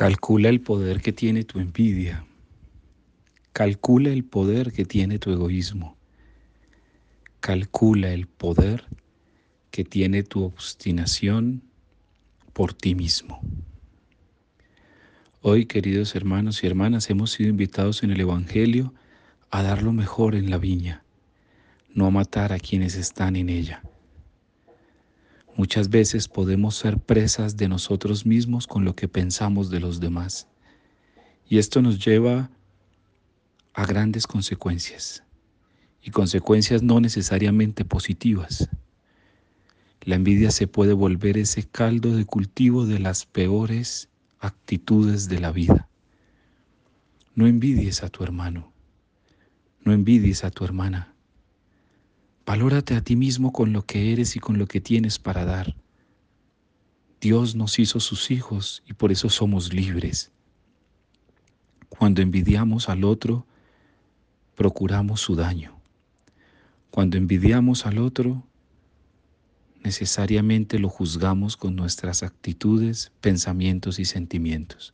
Calcula el poder que tiene tu envidia. Calcula el poder que tiene tu egoísmo. Calcula el poder que tiene tu obstinación por ti mismo. Hoy, queridos hermanos y hermanas, hemos sido invitados en el Evangelio a dar lo mejor en la viña, no a matar a quienes están en ella. Muchas veces podemos ser presas de nosotros mismos con lo que pensamos de los demás. Y esto nos lleva a grandes consecuencias, y consecuencias no necesariamente positivas. La envidia se puede volver ese caldo de cultivo de las peores actitudes de la vida. No envidies a tu hermano, no envidies a tu hermana, Valórate a ti mismo con lo que eres y con lo que tienes para dar. Dios nos hizo sus hijos y por eso somos libres. Cuando envidiamos al otro, procuramos su daño. Cuando envidiamos al otro, necesariamente lo juzgamos con nuestras actitudes, pensamientos y sentimientos.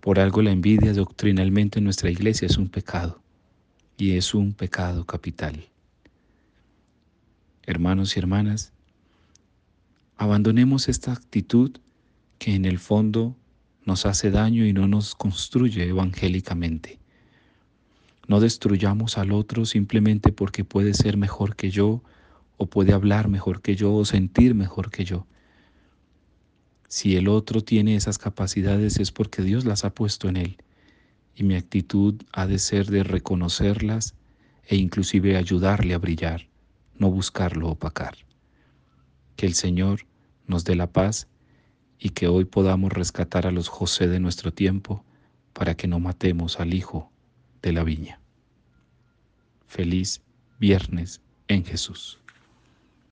Por algo la envidia doctrinalmente en nuestra iglesia es un pecado y es un pecado capital hermanos y hermanas, abandonemos esta actitud que en el fondo nos hace daño y no nos construye evangélicamente. No destruyamos al otro simplemente porque puede ser mejor que yo, o puede hablar mejor que yo, o sentir mejor que yo. Si el otro tiene esas capacidades es porque Dios las ha puesto en él, y mi actitud ha de ser de reconocerlas e inclusive ayudarle a brillar no buscarlo opacar. Que el Señor nos dé la paz y que hoy podamos rescatar a los José de nuestro tiempo para que no matemos al Hijo de la viña. Feliz viernes en Jesús.